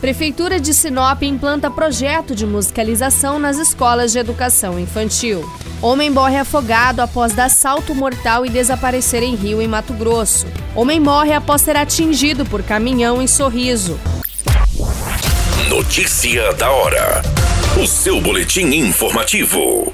Prefeitura de Sinop implanta projeto de musicalização nas escolas de educação infantil. Homem morre afogado após dar salto mortal e desaparecer em Rio, em Mato Grosso. Homem morre após ser atingido por caminhão em Sorriso. Notícia da hora. O seu boletim informativo.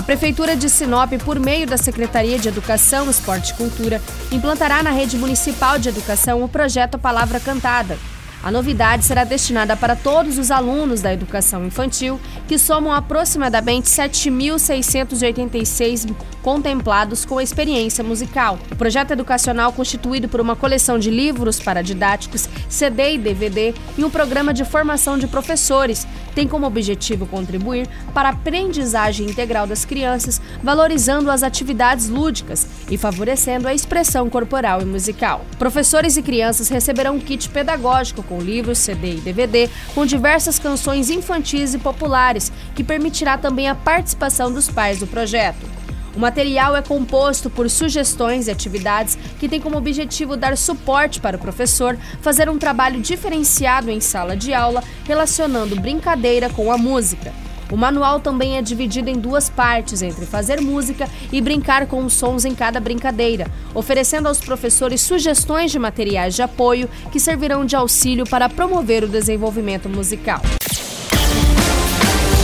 A Prefeitura de Sinop, por meio da Secretaria de Educação, Esporte e Cultura, implantará na rede municipal de educação o projeto Palavra Cantada. A novidade será destinada para todos os alunos da educação infantil, que somam aproximadamente 7.686 contemplados com experiência musical. O projeto educacional, constituído por uma coleção de livros para didáticos, CD e DVD e um programa de formação de professores, tem como objetivo contribuir para a aprendizagem integral das crianças, valorizando as atividades lúdicas e favorecendo a expressão corporal e musical. Professores e crianças receberão um kit pedagógico com livros, CD e DVD com diversas canções infantis e populares, que permitirá também a participação dos pais do projeto. O material é composto por sugestões e atividades que têm como objetivo dar suporte para o professor fazer um trabalho diferenciado em sala de aula, relacionando brincadeira com a música. O manual também é dividido em duas partes, entre fazer música e brincar com os sons em cada brincadeira, oferecendo aos professores sugestões de materiais de apoio que servirão de auxílio para promover o desenvolvimento musical.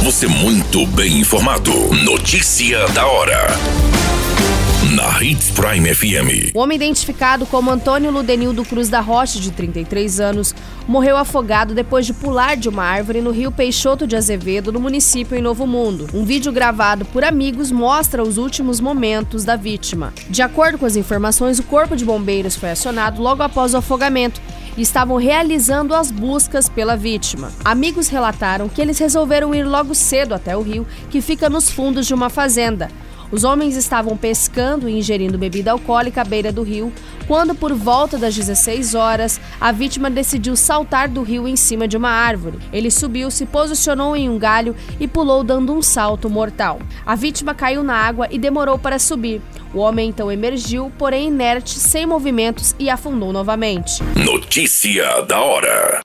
Você muito bem informado. Notícia da hora. Na Hits Prime FM. O homem identificado como Antônio Ludenildo Cruz da Rocha, de 33 anos, morreu afogado depois de pular de uma árvore no rio Peixoto de Azevedo, no município em Novo Mundo. Um vídeo gravado por amigos mostra os últimos momentos da vítima. De acordo com as informações, o Corpo de Bombeiros foi acionado logo após o afogamento estavam realizando as buscas pela vítima. Amigos relataram que eles resolveram ir logo cedo até o rio, que fica nos fundos de uma fazenda. Os homens estavam pescando e ingerindo bebida alcoólica à beira do rio, quando, por volta das 16 horas, a vítima decidiu saltar do rio em cima de uma árvore. Ele subiu, se posicionou em um galho e pulou dando um salto mortal. A vítima caiu na água e demorou para subir. O homem então emergiu, porém inerte, sem movimentos e afundou novamente. Notícia da hora.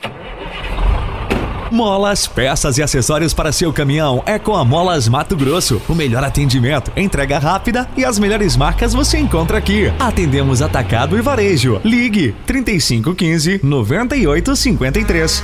Molas, peças e acessórios para seu caminhão é com a Molas Mato Grosso. O melhor atendimento, entrega rápida e as melhores marcas você encontra aqui. Atendemos atacado e varejo. Ligue 3515 9853.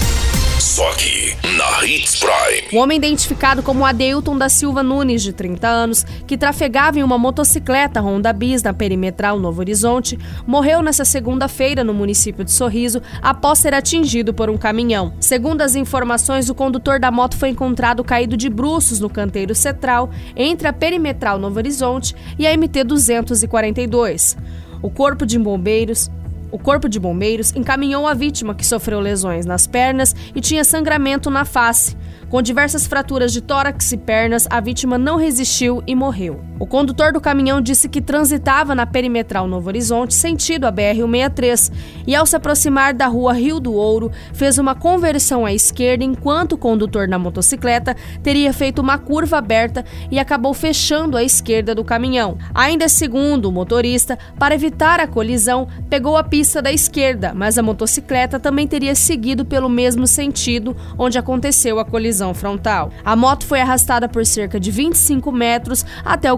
Só aqui, na Hits Prime. O homem identificado como Adeilton da Silva Nunes, de 30 anos, que trafegava em uma motocicleta Honda Bis na perimetral Novo Horizonte, morreu nesta segunda-feira no município de Sorriso após ser atingido por um caminhão. Segundo as informações, o condutor da moto foi encontrado caído de bruços no canteiro central entre a perimetral Novo Horizonte e a MT 242. O corpo de bombeiros o Corpo de Bombeiros encaminhou a vítima que sofreu lesões nas pernas e tinha sangramento na face. Com diversas fraturas de tórax e pernas, a vítima não resistiu e morreu. O condutor do caminhão disse que transitava na perimetral Novo Horizonte, sentido a BR-163, e ao se aproximar da rua Rio do Ouro, fez uma conversão à esquerda enquanto o condutor da motocicleta teria feito uma curva aberta e acabou fechando a esquerda do caminhão. Ainda segundo o motorista, para evitar a colisão, pegou a pista da esquerda, mas a motocicleta também teria seguido pelo mesmo sentido onde aconteceu a colisão frontal. A moto foi arrastada por cerca de 25 metros até o